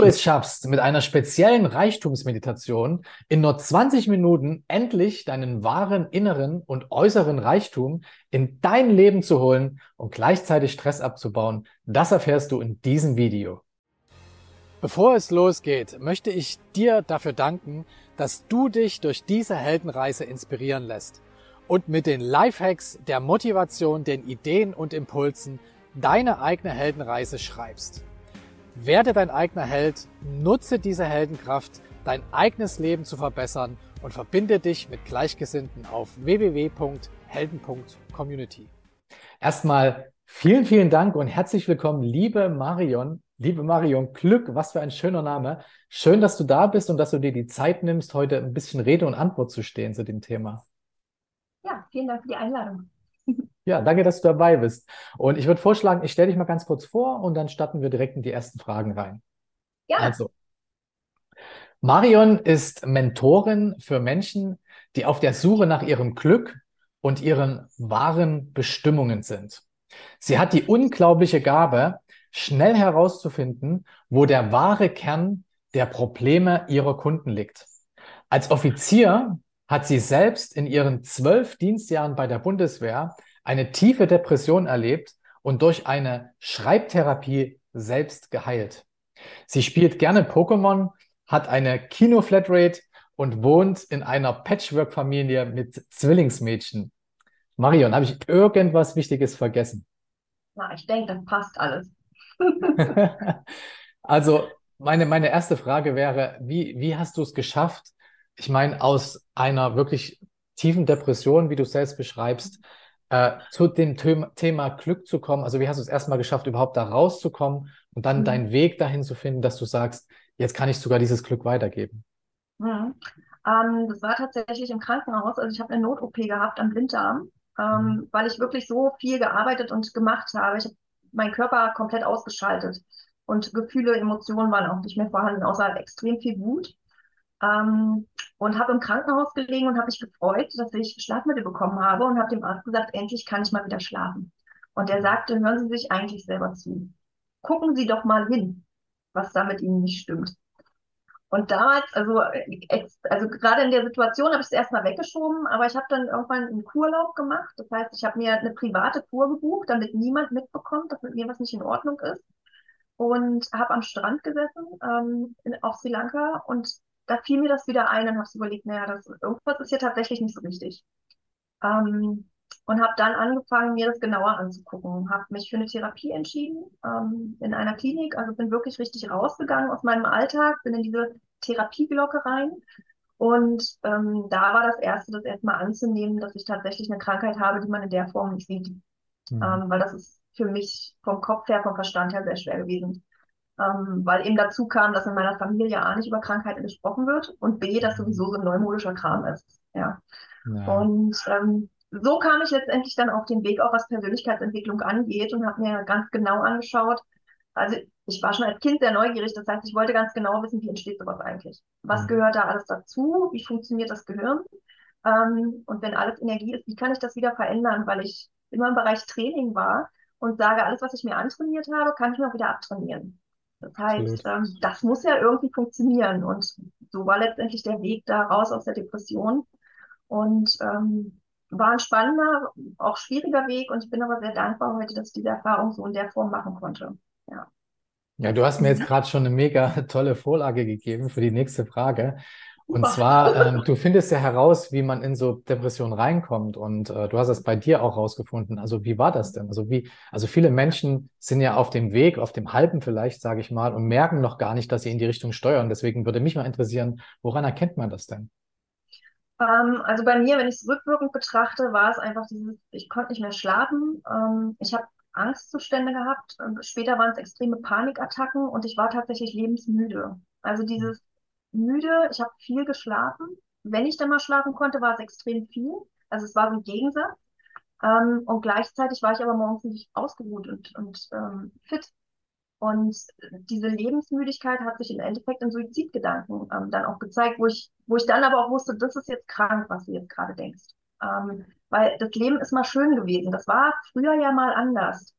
du es schaffst, mit einer speziellen Reichtumsmeditation in nur 20 Minuten endlich deinen wahren inneren und äußeren Reichtum in dein Leben zu holen und gleichzeitig Stress abzubauen, das erfährst du in diesem Video. Bevor es losgeht, möchte ich dir dafür danken, dass du dich durch diese Heldenreise inspirieren lässt und mit den Lifehacks, der Motivation, den Ideen und Impulsen deine eigene Heldenreise schreibst. Werde dein eigener Held, nutze diese Heldenkraft, dein eigenes Leben zu verbessern und verbinde dich mit Gleichgesinnten auf www.helden.community. Erstmal vielen, vielen Dank und herzlich willkommen, liebe Marion. Liebe Marion, Glück, was für ein schöner Name. Schön, dass du da bist und dass du dir die Zeit nimmst, heute ein bisschen Rede und Antwort zu stehen zu dem Thema. Ja, vielen Dank für die Einladung. Ja, danke, dass du dabei bist. Und ich würde vorschlagen, ich stelle dich mal ganz kurz vor und dann starten wir direkt in die ersten Fragen rein. Ja. Also, Marion ist Mentorin für Menschen, die auf der Suche nach ihrem Glück und ihren wahren Bestimmungen sind. Sie hat die unglaubliche Gabe, schnell herauszufinden, wo der wahre Kern der Probleme ihrer Kunden liegt. Als Offizier hat sie selbst in ihren zwölf Dienstjahren bei der Bundeswehr eine tiefe Depression erlebt und durch eine Schreibtherapie selbst geheilt. Sie spielt gerne Pokémon, hat eine Kino-Flatrate und wohnt in einer Patchwork-Familie mit Zwillingsmädchen. Marion, habe ich irgendwas Wichtiges vergessen? Na, ich denke, das passt alles. also, meine, meine erste Frage wäre, wie, wie hast du es geschafft? Ich meine, aus einer wirklich tiefen Depression, wie du selbst beschreibst, äh, zu dem Thema, Thema Glück zu kommen? Also wie hast du es erstmal geschafft, überhaupt da rauszukommen und dann mhm. deinen Weg dahin zu finden, dass du sagst, jetzt kann ich sogar dieses Glück weitergeben? Mhm. Ähm, das war tatsächlich im Krankenhaus. Also ich habe eine Not-OP gehabt am Blinddarm, ähm, mhm. weil ich wirklich so viel gearbeitet und gemacht habe. Ich habe meinen Körper komplett ausgeschaltet und Gefühle, Emotionen waren auch nicht mehr vorhanden, außer extrem viel Wut. Ähm, und habe im Krankenhaus gelegen und habe mich gefreut, dass ich Schlafmittel bekommen habe und habe dem Arzt gesagt, endlich kann ich mal wieder schlafen. Und er sagte, hören Sie sich eigentlich selber zu. Gucken Sie doch mal hin, was da mit Ihnen nicht stimmt. Und damals, also, also gerade in der Situation habe ich es erstmal weggeschoben, aber ich habe dann irgendwann einen Kurlaub gemacht. Das heißt, ich habe mir eine private Kur gebucht, damit niemand mitbekommt, dass mit mir was nicht in Ordnung ist. Und habe am Strand gesessen ähm, in, auf Sri Lanka und da fiel mir das wieder ein und habe überlegt, naja, das, irgendwas ist hier tatsächlich nicht so richtig. Ähm, und habe dann angefangen, mir das genauer anzugucken. Habe mich für eine Therapie entschieden ähm, in einer Klinik. Also bin wirklich richtig rausgegangen aus meinem Alltag, bin in diese Therapieglocke rein. Und ähm, da war das Erste, das erstmal anzunehmen, dass ich tatsächlich eine Krankheit habe, die man in der Form nicht sieht. Mhm. Ähm, weil das ist für mich vom Kopf her, vom Verstand her sehr schwer gewesen ähm, weil eben dazu kam, dass in meiner Familie A nicht über Krankheiten gesprochen wird und B, dass sowieso so ein neumodischer Kram ist. Ja. ja. Und ähm, so kam ich letztendlich dann auf den Weg, auch was Persönlichkeitsentwicklung angeht und habe mir ganz genau angeschaut. Also ich war schon als Kind sehr neugierig, das heißt, ich wollte ganz genau wissen, wie entsteht sowas eigentlich? Was mhm. gehört da alles dazu? Wie funktioniert das Gehirn? Ähm, und wenn alles Energie ist, wie kann ich das wieder verändern? Weil ich immer im Bereich Training war und sage, alles, was ich mir antrainiert habe, kann ich mir auch wieder abtrainieren. Das heißt, ähm, das muss ja irgendwie funktionieren. Und so war letztendlich der Weg da raus aus der Depression. Und ähm, war ein spannender, auch schwieriger Weg. Und ich bin aber sehr dankbar heute, dass ich diese Erfahrung so in der Form machen konnte. Ja. Ja, du hast mir jetzt gerade schon eine mega tolle Vorlage gegeben für die nächste Frage. Und zwar, äh, du findest ja heraus, wie man in so Depressionen reinkommt. Und äh, du hast es bei dir auch rausgefunden. Also wie war das denn? Also wie, also viele Menschen sind ja auf dem Weg, auf dem halben vielleicht, sage ich mal, und merken noch gar nicht, dass sie in die Richtung steuern. Deswegen würde mich mal interessieren, woran erkennt man das denn? Ähm, also bei mir, wenn ich es rückwirkend betrachte, war es einfach dieses, ich konnte nicht mehr schlafen. Ähm, ich habe Angstzustände gehabt. Später waren es extreme Panikattacken und ich war tatsächlich lebensmüde. Also dieses müde, ich habe viel geschlafen. Wenn ich dann mal schlafen konnte, war es extrem viel. Also es war so ein Gegensatz. Ähm, und gleichzeitig war ich aber morgens nicht ausgeruht und, und ähm, fit. Und diese Lebensmüdigkeit hat sich im Endeffekt in Suizidgedanken ähm, dann auch gezeigt, wo ich, wo ich dann aber auch wusste, das ist jetzt krank, was du jetzt gerade denkst. Ähm, weil das Leben ist mal schön gewesen. Das war früher ja mal anders.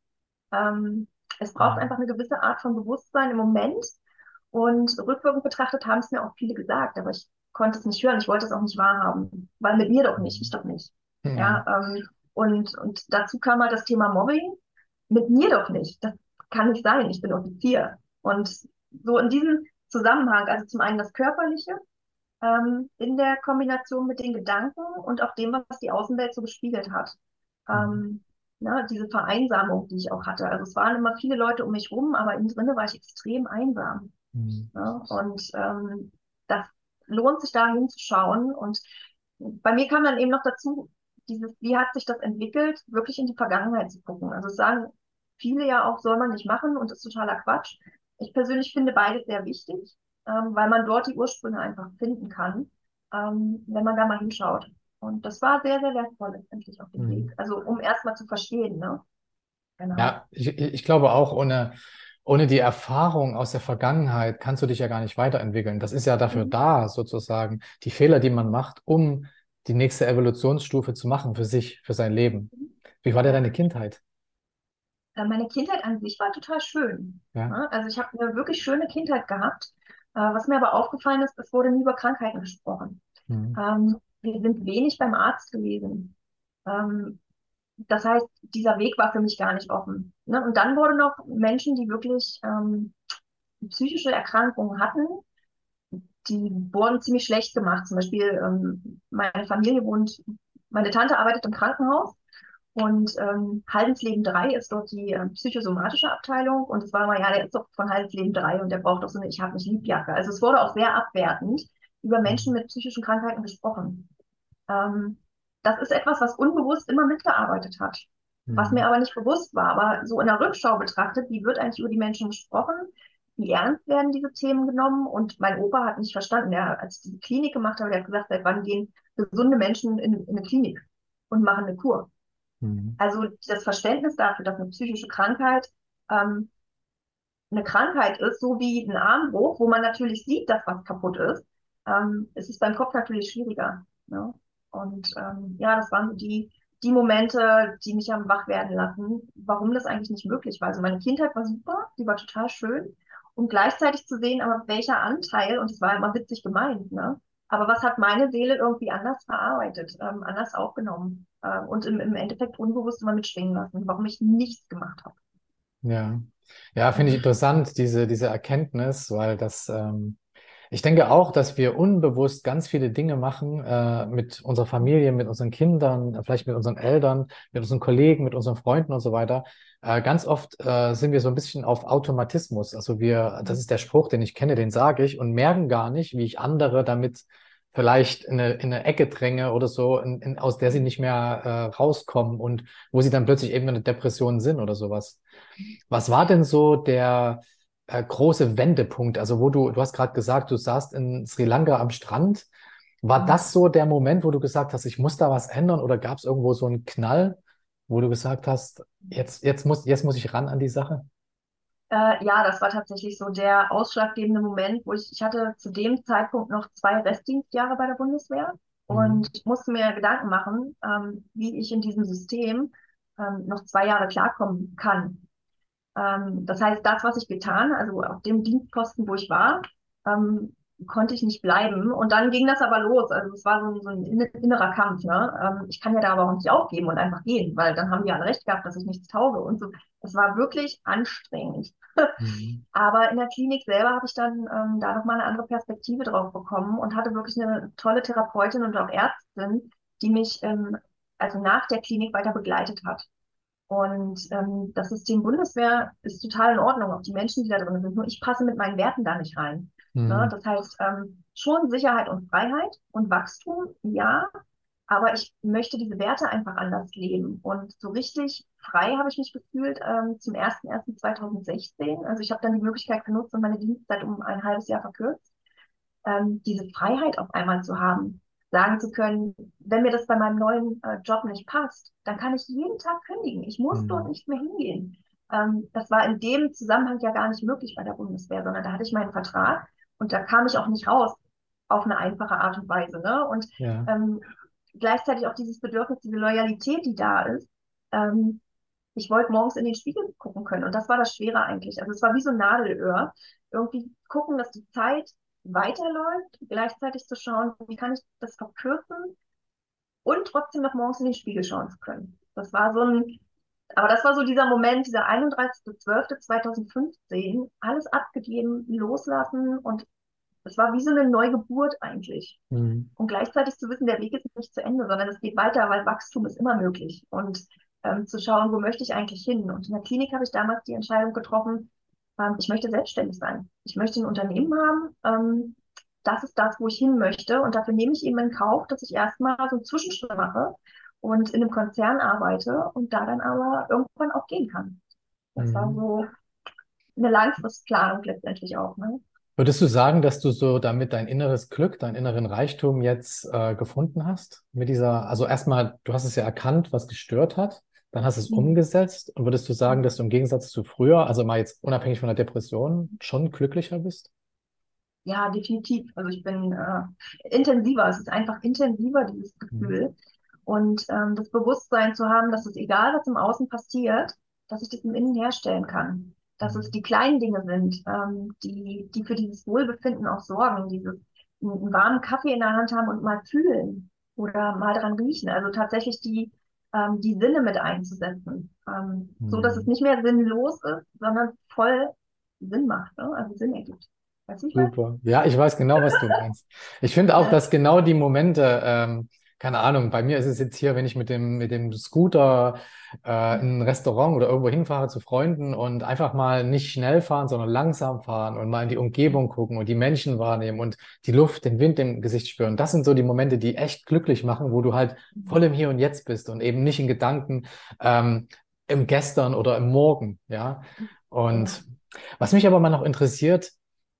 Ähm, es braucht einfach eine gewisse Art von Bewusstsein im Moment, Und rückwirkend betrachtet haben es mir auch viele gesagt, aber ich konnte es nicht hören, ich wollte es auch nicht wahrhaben, weil mit mir doch nicht, ich doch nicht. Ja, Mhm. ähm, und, und dazu kam halt das Thema Mobbing, mit mir doch nicht. Das kann nicht sein, ich bin Offizier. Und so in diesem Zusammenhang, also zum einen das Körperliche, ähm, in der Kombination mit den Gedanken und auch dem, was die Außenwelt so gespiegelt hat. Mhm. Ähm, ne, diese Vereinsamung, die ich auch hatte. Also es waren immer viele Leute um mich rum, aber innen drinne war ich extrem einsam. Mhm. Ne? Und ähm, das lohnt sich da hinzuschauen. Und bei mir kam dann eben noch dazu, dieses, wie hat sich das entwickelt, wirklich in die Vergangenheit zu gucken. Also sagen viele ja auch, soll man nicht machen und ist totaler Quatsch. Ich persönlich finde beides sehr wichtig, ähm, weil man dort die Ursprünge einfach finden kann, ähm, wenn man da mal hinschaut. Und das war sehr, sehr wertvoll letztendlich auf dem Weg. Mhm. Also um erstmal zu verstehen, ne? Genau. Ja, ich, ich glaube auch, ohne, ohne die Erfahrung aus der Vergangenheit kannst du dich ja gar nicht weiterentwickeln. Das ist ja dafür Mhm. da, sozusagen, die Fehler, die man macht, um die nächste Evolutionsstufe zu machen für sich, für sein Leben. Wie war denn deine Kindheit? Äh, Meine Kindheit an sich war total schön. Ja. ne? Also ich habe eine wirklich schöne Kindheit gehabt. Äh, Was mir aber aufgefallen ist, es wurde nie über Krankheiten gesprochen. Mhm. Ähm, Wir sind wenig beim Arzt gewesen. Das heißt, dieser Weg war für mich gar nicht offen. ne? Und dann wurden noch Menschen, die wirklich ähm, psychische Erkrankungen hatten, die wurden ziemlich schlecht gemacht. Zum Beispiel ähm, meine Familie wohnt, meine Tante arbeitet im Krankenhaus und ähm, Haldensleben 3 ist dort die äh, psychosomatische Abteilung. Und es war mal, ja, der ist doch von Haldensleben 3 und der braucht doch so eine Ich hab mich lieb Jacke. Also es wurde auch sehr abwertend über Menschen Mhm. mit psychischen Krankheiten gesprochen. Ähm, das ist etwas, was unbewusst immer mitgearbeitet hat. Was mir Mhm. aber nicht bewusst war. Aber so in der Rückschau betrachtet, wie wird eigentlich über die Menschen gesprochen? Wie ernst werden diese Themen genommen? Und mein Opa hat nicht verstanden, der, als ich diese Klinik gemacht habe, der hat gesagt, seit wann gehen gesunde Menschen in, in eine Klinik und machen eine Kur? Mhm. Also das Verständnis dafür, dass eine psychische Krankheit ähm, eine Krankheit ist, so wie ein Armbruch, wo man natürlich sieht, dass was kaputt ist, ähm, ist es beim Kopf natürlich schwieriger. Ne? Und ähm, ja, das waren die, die Momente, die mich haben wach werden lassen, warum das eigentlich nicht möglich war. Also meine Kindheit war super, die war total schön. Und gleichzeitig zu sehen, aber welcher Anteil, und es war immer witzig gemeint, ne? Aber was hat meine Seele irgendwie anders verarbeitet, ähm, anders aufgenommen äh, und im, im Endeffekt unbewusst immer mitschwingen lassen, warum ich nichts gemacht habe. Ja. Ja, finde ich interessant, diese, diese Erkenntnis, weil das, ähm, ich denke auch, dass wir unbewusst ganz viele Dinge machen, äh, mit unserer Familie, mit unseren Kindern, äh, vielleicht mit unseren Eltern, mit unseren Kollegen, mit unseren Freunden und so weiter. Äh, ganz oft, äh, sind wir so ein bisschen auf Automatismus. Also wir, das ist der Spruch, den ich kenne, den sage ich und merken gar nicht, wie ich andere damit vielleicht in eine, in eine Ecke dränge oder so, in, in, aus der sie nicht mehr, äh, rauskommen und wo sie dann plötzlich eben in einer Depression sind oder sowas. Was war denn so der äh, große Wendepunkt? Also wo du, du hast gerade gesagt, du saßt in Sri Lanka am Strand. War Mhm. das so der Moment, wo du gesagt hast, ich muss da was ändern oder gab es irgendwo so einen Knall, wo du gesagt hast, jetzt, jetzt muss, jetzt muss ich ran an die Sache? Äh, ja, das war tatsächlich so der ausschlaggebende Moment, wo ich, ich hatte zu dem Zeitpunkt noch zwei Restdienstjahre bei der Bundeswehr Mhm. und musste mir Gedanken machen, ähm, wie ich in diesem System ähm, noch zwei Jahre klarkommen kann. Ähm, das heißt, das, was ich getan, also auf dem Dienstposten, wo ich war, ähm, konnte ich nicht bleiben. Und dann ging das aber los. Also es war so ein, so ein inne- innerer Kampf. Ne? Ähm, ich kann ja da aber auch nicht aufgeben und einfach gehen, weil dann haben die alle recht gehabt, dass ich nichts tauge und so. Es war wirklich anstrengend. Mhm. Aber in der Klinik selber habe ich dann ähm, da nochmal eine andere Perspektive drauf bekommen und hatte wirklich eine tolle Therapeutin und auch Ärztin, die mich ähm, also nach der Klinik weiter begleitet hat. Und ähm, das System Bundeswehr ist total in Ordnung, auch die Menschen, die da drin sind. Nur ich passe mit meinen Werten da nicht rein. Ne? Mhm. Das heißt, ähm, schon Sicherheit und Freiheit und Wachstum, ja, aber ich möchte diese Werte einfach anders leben. Und so richtig frei habe ich mich gefühlt ähm, zum 01.01.2016. Also ich habe dann die Möglichkeit genutzt und meine Dienstzeit um ein halbes Jahr verkürzt ähm, diese Freiheit auf einmal zu haben, sagen zu können, wenn mir das bei meinem neuen äh, Job nicht passt, dann kann ich jeden Tag kündigen. Ich muss dort Mhm. nicht mehr hingehen. Ähm, das war in dem Zusammenhang ja gar nicht möglich bei der Bundeswehr, sondern da hatte ich meinen Vertrag und da kam ich auch nicht raus auf eine einfache Art und Weise. Ne? Und Ja. ähm, gleichzeitig auch dieses Bedürfnis, diese Loyalität, die da ist, ähm, ich wollte morgens in den Spiegel gucken können. Und das war das Schwere eigentlich. Also es war wie so ein Nadelöhr. Irgendwie gucken, dass die Zeit weiterläuft, gleichzeitig zu schauen, wie kann ich das verkürzen und trotzdem noch morgens in den Spiegel schauen zu können. Das war so ein, aber das war so dieser Moment, dieser 31.12.2015, alles abgegeben, loslassen und es war wie so eine Neugeburt eigentlich. Mhm. Und gleichzeitig zu wissen, der Weg ist nicht zu Ende, sondern es geht weiter, weil Wachstum ist immer möglich. Und ähm, zu schauen, wo möchte ich eigentlich hin. Und in der Klinik habe ich damals die Entscheidung getroffen, ähm, ich möchte selbstständig sein. Ich möchte ein Unternehmen haben. Ähm, das ist das, wo ich hin möchte. Und dafür nehme ich eben in Kauf, dass ich erstmal so einen Zwischenschritt mache und in einem Konzern arbeite und da dann aber irgendwann auch gehen kann. Das mhm. war so eine Langfristplanung letztendlich auch. Ne? Würdest du sagen, dass du so damit dein inneres Glück, deinen inneren Reichtum jetzt äh, gefunden hast? Mit dieser, also erstmal, du hast es ja erkannt, was gestört hat. Dann hast du es mhm. umgesetzt und würdest du sagen, dass du im Gegensatz zu früher, also mal jetzt unabhängig von der Depression, schon glücklicher bist? Ja, definitiv. Also ich bin äh, intensiver. Es ist einfach intensiver, dieses mhm. Gefühl. Mhm. Und ähm, das Bewusstsein zu haben, dass es egal, was im Außen passiert, dass ich das im Innen herstellen kann. Dass es mhm. die kleinen Dinge sind, ähm, die, die für dieses Wohlbefinden auch sorgen. Dieses einen warmen Kaffee in der Hand haben und mal fühlen oder mal dran riechen. Also tatsächlich die, ähm, die Sinne mit einzusetzen. Ähm, mhm. So dass es mhm. nicht mehr sinnlos ist, sondern voll Sinn macht, ne? also Sinn ergibt. Weißt du, Super. Ja, ich weiß genau, was du meinst. Ich finde auch, dass genau die Momente, ähm, keine Ahnung, bei mir ist es jetzt hier, wenn ich mit dem, mit dem Scooter äh, in ein Restaurant oder irgendwo hinfahre zu Freunden und einfach mal nicht schnell fahren, sondern langsam fahren und mal in die Umgebung gucken und die Menschen wahrnehmen und die Luft, den Wind im Gesicht spüren. Das sind so die Momente, die echt glücklich machen, wo du halt voll im Hier und Jetzt bist und eben nicht in Gedanken ähm, im Gestern oder im Morgen, ja. Und was mich aber mal noch interessiert,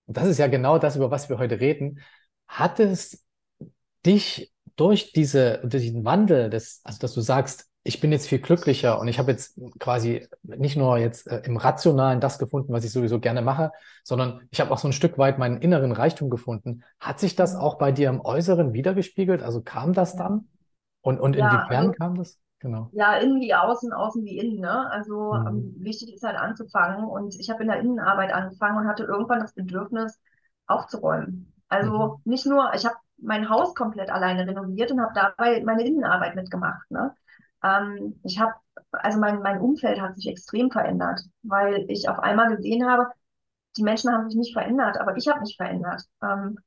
das ist ja genau das, über was wir heute reden, hat es dich durch diese, durch diesen Wandel, des, also dass du sagst, ich bin jetzt viel glücklicher und ich habe jetzt quasi nicht nur jetzt äh, im Rationalen das gefunden, was ich sowieso gerne mache, sondern ich habe auch so ein Stück weit meinen inneren Reichtum gefunden. Hat sich das auch bei dir im Äußeren wiedergespiegelt? Also kam das dann? Und, und ja, inwiefern also, kam das? Genau. Ja, innen wie außen, außen wie innen. Ne? Also mhm. ähm, wichtig ist halt anzufangen. Und ich habe in der Innenarbeit angefangen und hatte irgendwann das Bedürfnis, aufzuräumen. Also mhm. nicht nur, ich habe mein Haus komplett alleine renoviert und habe dabei meine Innenarbeit mitgemacht. Ne? Ähm, ich habe, also mein, mein Umfeld hat sich extrem verändert, weil ich auf einmal gesehen habe, die Menschen haben sich nicht verändert, aber ich habe mich verändert. Ähm,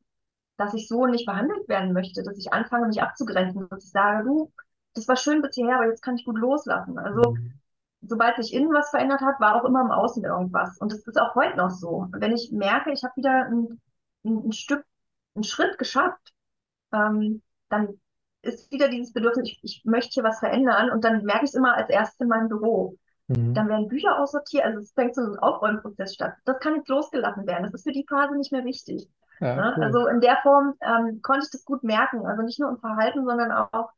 dass ich so nicht behandelt werden möchte, dass ich anfange, mich abzugrenzen, dass ich sage, du, das war schön bis hierher, aber jetzt kann ich gut loslassen. Also, mhm. sobald sich innen was verändert hat, war auch immer im Außen irgendwas. Und das ist auch heute noch so. Wenn ich merke, ich habe wieder ein, ein, ein Stück, einen Schritt geschafft, ähm, dann ist wieder dieses Bedürfnis, ich, ich möchte hier was verändern und dann merke ich es immer als erstes in meinem Büro. Mhm. Dann werden Bücher aussortiert, also es fängt so ein Aufräumprozess statt. Das kann jetzt losgelassen werden. Das ist für die Phase nicht mehr wichtig. Ja, ne? cool. Also in der Form ähm, konnte ich das gut merken. Also nicht nur im Verhalten, sondern auch,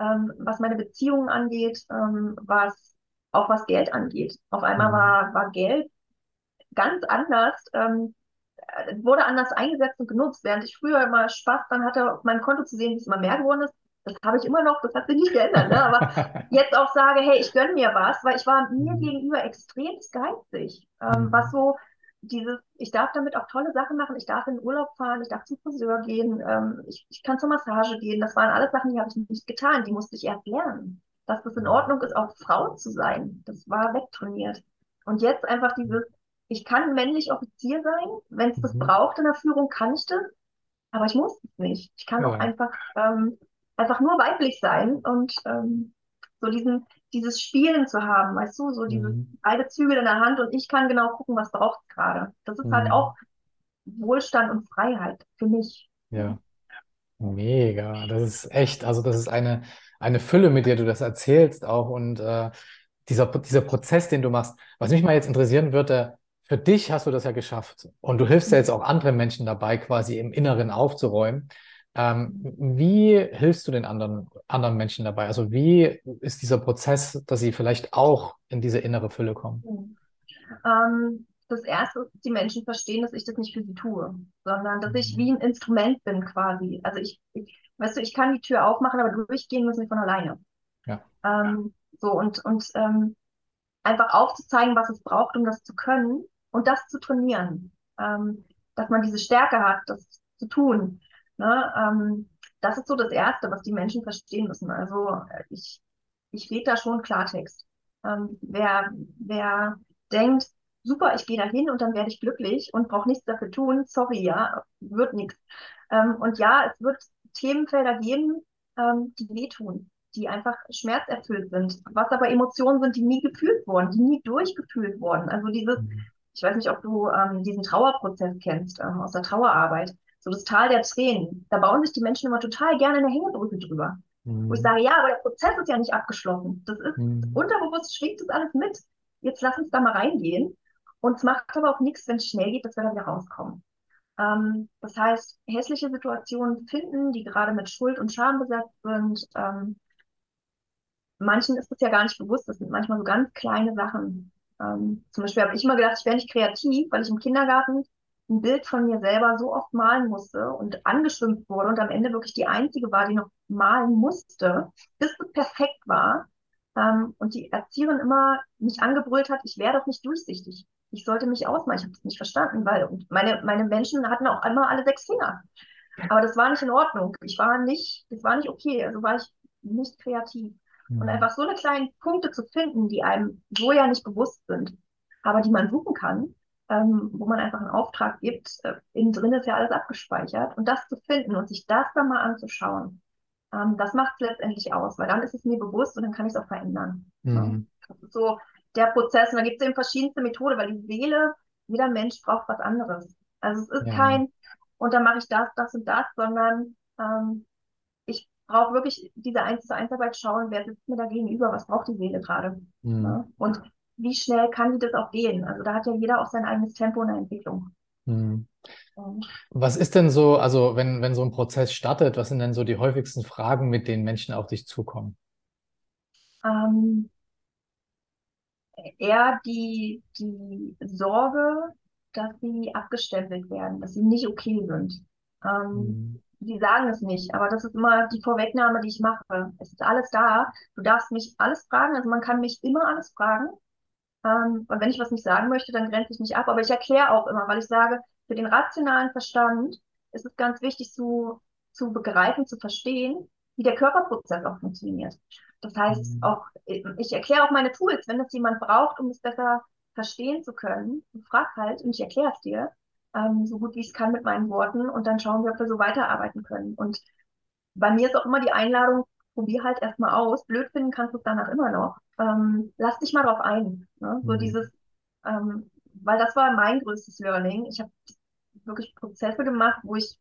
ähm, was meine Beziehungen angeht, ähm, was auch was Geld angeht. Auf einmal mhm. war, war Geld ganz anders. Ähm, wurde anders eingesetzt und genutzt. Während ich früher immer Spaß dann hatte, auf meinem Konto zu sehen, wie es immer mehr geworden ist, das habe ich immer noch, das hat sich nicht geändert. Ne? Aber jetzt auch sage, hey, ich gönne mir was, weil ich war mir mhm. gegenüber extrem geizig. Ähm, mhm. Was so dieses, ich darf damit auch tolle Sachen machen, ich darf in den Urlaub fahren, ich darf zum Friseur gehen, ähm, ich, ich kann zur Massage gehen. Das waren alles Sachen, die habe ich nicht getan, die musste ich erst lernen. Dass das in mhm. Ordnung ist, auch Frau zu sein, das war wegtrainiert. Und jetzt einfach dieses, ich kann männlich Offizier sein, wenn es das mhm. braucht in der Führung, kann ich das, aber ich muss es nicht. Ich kann ja. auch einfach, ähm, einfach nur weiblich sein und ähm, so diesen, dieses Spielen zu haben, weißt du, so diese mhm. beide Zügel in der Hand und ich kann genau gucken, was braucht es gerade. Das ist halt mhm. halt auch Wohlstand und Freiheit für mich. Ja. Mega. Das ist echt, also das ist eine, eine Fülle, mit der du das erzählst auch und äh, dieser, dieser Prozess, den du machst. Was mich mal jetzt interessieren würde, für dich hast du das ja geschafft und du hilfst ja jetzt auch anderen Menschen dabei, quasi im Inneren aufzuräumen. Ähm, wie hilfst du den anderen, anderen Menschen dabei? Also wie ist dieser Prozess, dass sie vielleicht auch in diese innere Fülle kommen? Ähm, das erste ist, dass die Menschen verstehen, dass ich das nicht für sie tue, sondern dass ich mhm. wie ein Instrument bin quasi. Also ich, ich weißt du, ich kann die Tür aufmachen, aber durchgehen müssen sie von alleine. Ja. Ähm, so und, und ähm, einfach aufzuzeigen, was es braucht, um das zu können und das zu trainieren. Ähm, dass man diese Stärke hat, das zu tun. Ne? Ähm, das ist so das Erste, was die Menschen verstehen müssen. Also äh, ich, ich rede da schon Klartext. Ähm, wer, wer denkt, super, ich gehe da hin und dann werde ich glücklich und brauche nichts dafür tun, sorry, ja, wird nichts. Ähm, und ja, es wird Themenfelder geben, ähm, die wehtun, die einfach schmerzerfüllt sind, was aber Emotionen sind, die nie gefühlt wurden, die nie durchgefühlt wurden. Also dieses, mhm. Ich weiß nicht, ob du ähm, diesen Trauerprozess kennst ähm, aus der Trauerarbeit, so das Tal der Tränen. Da bauen sich die Menschen immer total gerne eine Hängebrücke drüber. Mhm. Wo ich mhm. sage, ja, aber der Prozess ist ja nicht abgeschlossen. Das ist mhm. unterbewusst schwingt das alles mit. Jetzt lass uns da mal reingehen. Und es macht aber auch nichts, wenn es schnell geht, dass wir dann wieder rauskommen. Ähm, das heißt, hässliche Situationen finden, die gerade mit Schuld und Scham besetzt sind. Ähm, manchen ist es ja gar nicht bewusst, das sind manchmal so ganz kleine Sachen. Ähm, zum Beispiel habe ich immer gedacht, ich wäre nicht kreativ, weil ich im Kindergarten ein Bild von mir selber so oft malen musste und angeschimpft wurde und am Ende wirklich die einzige war, die noch malen musste, bis es perfekt war. Ähm, und die Erzieherin immer mich angebrüllt hat, ich wäre doch nicht durchsichtig ich sollte mich ausmachen. Ich habe das nicht verstanden, weil meine, meine Menschen hatten auch einmal alle sechs Finger. Aber das war nicht in Ordnung. Ich war nicht, das war nicht okay. Also war ich nicht kreativ. Mhm. Und einfach so eine kleinen Punkte zu finden, die einem so ja nicht bewusst sind, aber die man suchen kann, ähm, wo man einfach einen Auftrag gibt. Äh, innen drin ist ja alles abgespeichert. Und das zu finden und sich das dann mal anzuschauen, ähm, das macht es letztendlich aus, weil dann ist es mir bewusst und dann kann ich es auch verändern. Mhm. Ja. Das ist so der Prozess. Und da gibt es eben verschiedenste Methoden, weil die Seele, jeder Mensch braucht was anderes. Also es ist ja. kein, und dann mache ich das, das und das, sondern ähm, brauche wirklich diese eins zu eins Arbeit schauen, wer sitzt mir da gegenüber, was braucht die Seele gerade. Mhm. Ja? Und wie schnell kann die das auch gehen? Also da hat ja jeder auch sein eigenes Tempo in der Entwicklung. Mhm. Was ist denn so, also wenn, wenn so ein Prozess startet, was sind denn so die häufigsten Fragen, mit denen Menschen auf dich zukommen? Ähm, eher die, die Sorge, dass sie abgestempelt werden, dass sie nicht okay sind. Ähm, mhm. Die sagen es nicht, aber das ist immer die Vorwegnahme, die ich mache. Es ist alles da. Du darfst mich alles fragen, also man kann mich immer alles fragen. Ähm, und wenn ich was nicht sagen möchte, dann grenze ich mich ab. Aber ich erkläre auch immer, weil ich sage, für den rationalen Verstand ist es ganz wichtig zu, zu begreifen, zu verstehen, wie der Körperprozess auch funktioniert. Das heißt, mhm. auch, ich erkläre auch meine Tools, wenn das jemand braucht, um es besser verstehen zu können. Frag halt und ich erkläre es dir, ähm, so gut wie ich es kann mit meinen Worten und dann schauen wir, ob wir so weiterarbeiten können. Und bei mir ist auch immer die Einladung, probier halt erstmal aus. Blöd finden kannst du es danach immer noch. Ähm, lass dich mal drauf ein. Ne? So mhm. dieses, ähm, weil das war mein größtes Learning. Ich habe wirklich Prozesse gemacht, wo ich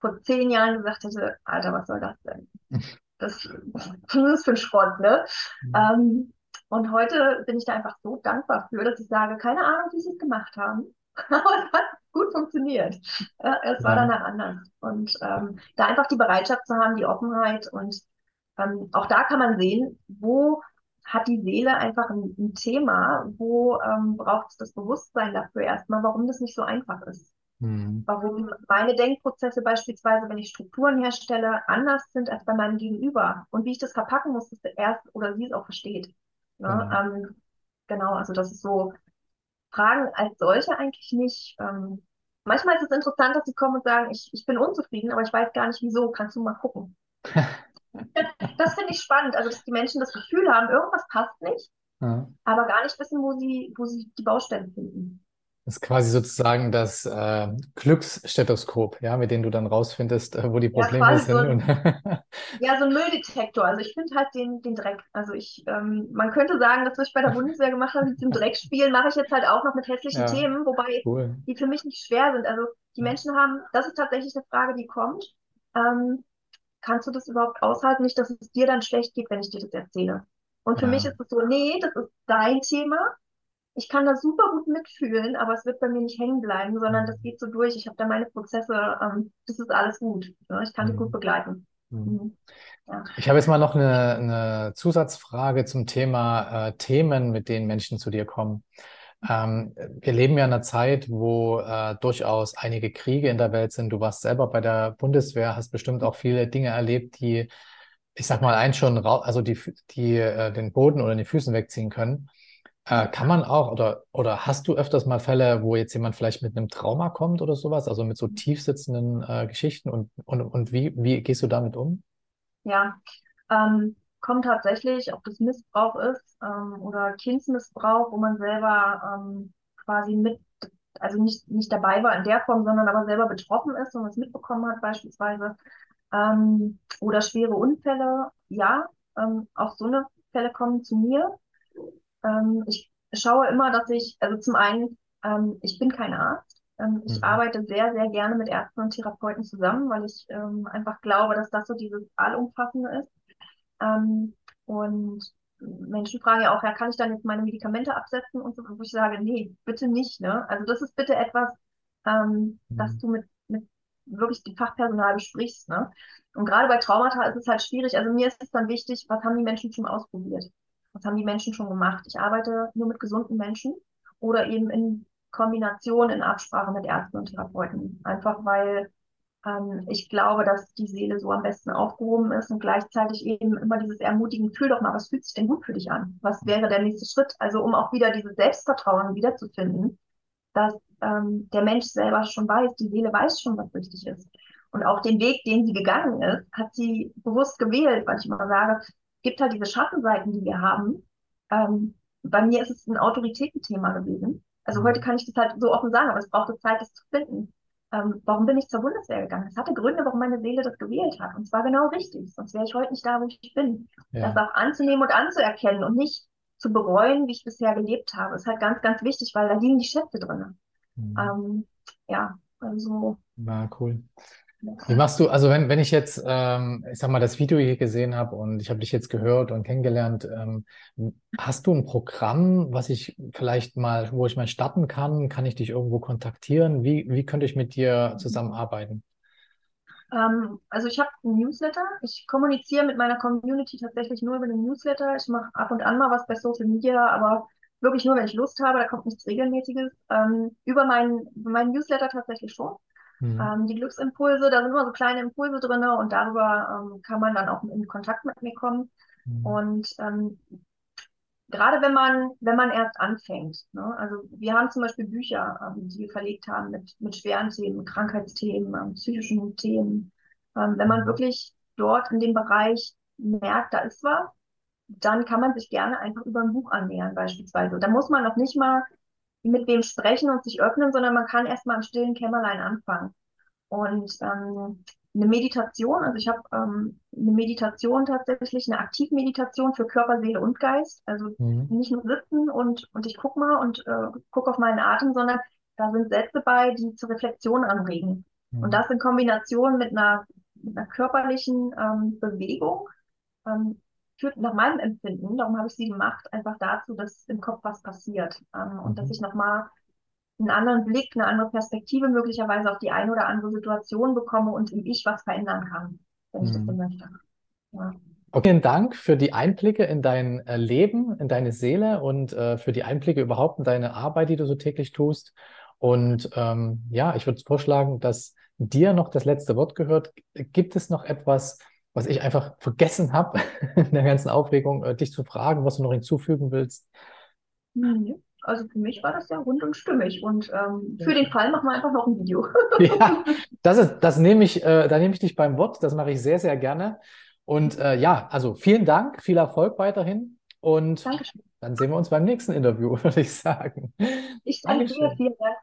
vor zehn Jahren gesagt hätte, Alter, was soll das denn? Das, was ist für ein Schrott, ne? Mhm. Ähm, und heute bin ich da einfach so dankbar für, dass ich sage, keine Ahnung, wie sie es gemacht haben, aber es hat gut funktioniert. Ja, es war ja. danach anders. Und ähm, da einfach die Bereitschaft zu haben, die Offenheit und ähm, auch da kann man sehen, wo hat die Seele einfach ein, ein Thema, wo ähm, braucht es das Bewusstsein dafür erstmal, warum das nicht so einfach ist. Mhm. Warum meine Denkprozesse beispielsweise, wenn ich Strukturen herstelle, anders sind als bei meinem Gegenüber und wie ich das verpacken muss, dass er erst oder sie es auch versteht. Ne? Mhm. Ähm, genau, also das ist so Fragen als solche eigentlich nicht. Ähm, manchmal ist es interessant, dass sie kommen und sagen, ich, ich bin unzufrieden, aber ich weiß gar nicht wieso, kannst du mal gucken. das finde ich spannend, also dass die Menschen das Gefühl haben, irgendwas passt nicht, ja. aber gar nicht wissen, wo sie, wo sie die Baustellen finden. Das ist quasi sozusagen das äh, Glücksstethoskop, ja, mit dem du dann rausfindest, äh, wo die Probleme ja, sind. So ein, ja, so ein Mülldetektor. Also ich finde halt den, den Dreck. Also ich, ähm, man könnte sagen, das, was ich bei der Bundeswehr gemacht habe, mit dem Dreckspielen, mache ich jetzt halt auch noch mit hässlichen ja, Themen, wobei cool. die für mich nicht schwer sind. Also die Menschen haben, das ist tatsächlich eine Frage, die kommt. Ähm, kannst du das überhaupt aushalten? Nicht, dass es dir dann schlecht geht, wenn ich dir das erzähle. Und für ja. mich ist es so, nee, das ist dein Thema ich kann das super gut mitfühlen, aber es wird bei mir nicht hängen bleiben, sondern das geht so durch. Ich habe da meine Prozesse, ähm, das ist alles gut. Ja? Ich kann die gut mhm. begleiten. Mhm. mhm. Ja. Ich habe jetzt mal noch eine, eine Zusatzfrage zum Thema äh, Themen, mit denen Menschen zu dir kommen. Ähm, wir leben ja in einer Zeit, wo äh, durchaus einige Kriege in der Welt sind. Du warst selber bei der Bundeswehr, hast bestimmt auch viele Dinge erlebt, die, ich sag mal, einen schon, also die, die äh, den Boden oder die Füßen wegziehen können. Äh, kann man auch oder, oder hast du öfters mal Fälle, wo jetzt jemand vielleicht mit einem Trauma kommt oder sowas, also mit so tiefsitzenden äh, Geschichten und, und, und wie, wie gehst du damit um? Ja, ähm, kommt tatsächlich, ob das Missbrauch ist ähm, oder Kindsmissbrauch, wo man selber ähm, quasi mit, also nicht, nicht dabei war in der Form, sondern aber selber betroffen ist und es mitbekommen hat beispielsweise. Ähm, oder schwere Unfälle, ja, ähm, auch so eine Fälle kommen zu mir. Ähm, ich schaue immer, dass ich, also zum einen, ähm, ich bin kein Arzt. Ähm, ich Mhm. arbeite sehr, sehr gerne mit Ärzten und Therapeuten zusammen, weil ich ähm, einfach glaube, dass das so dieses Allumfassende ist. Ähm, und Menschen fragen ja auch, ja, kann ich dann jetzt meine Medikamente absetzen und so, wo ich sage, nee, bitte nicht, ne? Also das ist bitte etwas, ähm, dass Mhm. du mit, mit wirklich dem Fachpersonal besprichst, ne? Und gerade bei Traumata ist es halt schwierig. Also mir ist es dann wichtig, was haben die Menschen schon ausprobiert? Was haben die Menschen schon gemacht? Ich arbeite nur mit gesunden Menschen oder eben in Kombination, in Absprache mit Ärzten und Therapeuten. Einfach weil ähm, ich glaube, dass die Seele so am besten aufgehoben ist und gleichzeitig eben immer dieses Ermutigen, fühl doch mal, was fühlt sich denn gut für dich an? Was wäre der nächste Schritt? Also um auch wieder dieses Selbstvertrauen wiederzufinden, dass ähm, der Mensch selber schon weiß, die Seele weiß schon, was richtig ist. Und auch den Weg, den sie gegangen ist, hat sie bewusst gewählt, weil ich immer sage, gibt halt diese Schattenseiten, die wir haben. Ähm, bei mir ist es ein Autoritätenthema gewesen. Also heute Mhm. kann ich das halt so offen sagen, aber es brauchte Zeit, das zu finden. Ähm, warum bin ich zur Bundeswehr gegangen? Es hatte Gründe, warum meine Seele das gewählt hat. Und zwar genau richtig. Sonst wäre ich heute nicht da, wo ich bin. Das Ja. auch anzunehmen und anzuerkennen und nicht zu bereuen, wie ich bisher gelebt habe, ist halt ganz, ganz wichtig, weil da liegen die Schätze drin. Mhm. Ähm, ja, also. Ja, cool. Wie machst du, also wenn, wenn ich jetzt, ähm, ich sag mal, das Video hier gesehen habe und ich habe dich jetzt gehört und kennengelernt, ähm, hast du ein Programm, was ich vielleicht mal, wo ich mal starten kann? Kann ich dich irgendwo kontaktieren? Wie, wie könnte ich mit dir zusammenarbeiten? Ähm, also ich habe einen Newsletter. Ich kommuniziere mit meiner Community tatsächlich nur über den Newsletter. Ich mache ab und an mal was bei Social Media, aber wirklich nur, wenn ich Lust habe. Da kommt nichts Regelmäßiges. Ähm, über meinen, meinen Newsletter tatsächlich schon. Mhm. Ähm, die Glücksimpulse, da sind immer so kleine Impulse drin und darüber ähm, kann man dann auch in Kontakt mit mir kommen. Mhm. Und ähm, gerade wenn man, wenn man erst anfängt, ne? Also wir haben zum Beispiel Bücher, ähm, die wir verlegt haben mit, mit schweren Themen, Krankheitsthemen, ähm, psychischen Themen. Ähm, wenn man Mhm. wirklich dort in dem Bereich merkt, da ist was, dann kann man sich gerne einfach über ein Buch annähern, beispielsweise. Da muss man noch nicht mal mit wem sprechen und sich öffnen, sondern man kann erstmal im stillen Kämmerlein anfangen. Und ähm, eine Meditation, also ich habe ähm, eine Meditation tatsächlich, eine Aktivmeditation für Körper, Seele und Geist. Also Mhm. nicht nur sitzen und, und ich guck mal und äh, guck auf meinen Atem, sondern da sind Sätze bei, die zur Reflexion anregen. Und Mhm. das in Kombination mit einer, mit einer körperlichen ähm, Bewegung ähm, führt nach meinem Empfinden, darum habe ich sie gemacht, einfach dazu, dass im Kopf was passiert ähm, und dass Mhm. ich nochmal einen anderen Blick, eine andere Perspektive möglicherweise auf die eine oder andere Situation bekomme und im Ich was verändern kann, wenn ich das denn Mhm. möchte. Ja. Okay, vielen Dank für die Einblicke in dein äh, Leben, in deine Seele und äh, für die Einblicke überhaupt in deine Arbeit, die du so täglich tust. Und ähm, ja, ich würde vorschlagen, dass dir noch das letzte Wort gehört. Gibt es noch etwas, was ich einfach vergessen habe in der ganzen Aufregung, äh, dich zu fragen, was du noch hinzufügen willst? Mhm. Also für mich war das ja rund und stimmig und ähm, für den. Fall machen wir einfach noch ein Video. Ja, das ist, das nehme ich, äh, da nehme ich dich beim Wort. Das mache ich sehr, sehr gerne. Und äh, ja, also vielen Dank, viel Erfolg weiterhin. Und Dankeschön. dann sehen wir uns beim nächsten Interview, würde ich sagen. Ich danke dir, vielen Dank.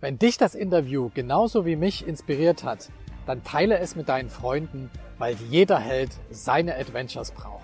Wenn dich das Interview genauso wie mich inspiriert hat, dann teile es mit deinen Freunden, weil jeder Held seine Adventures braucht.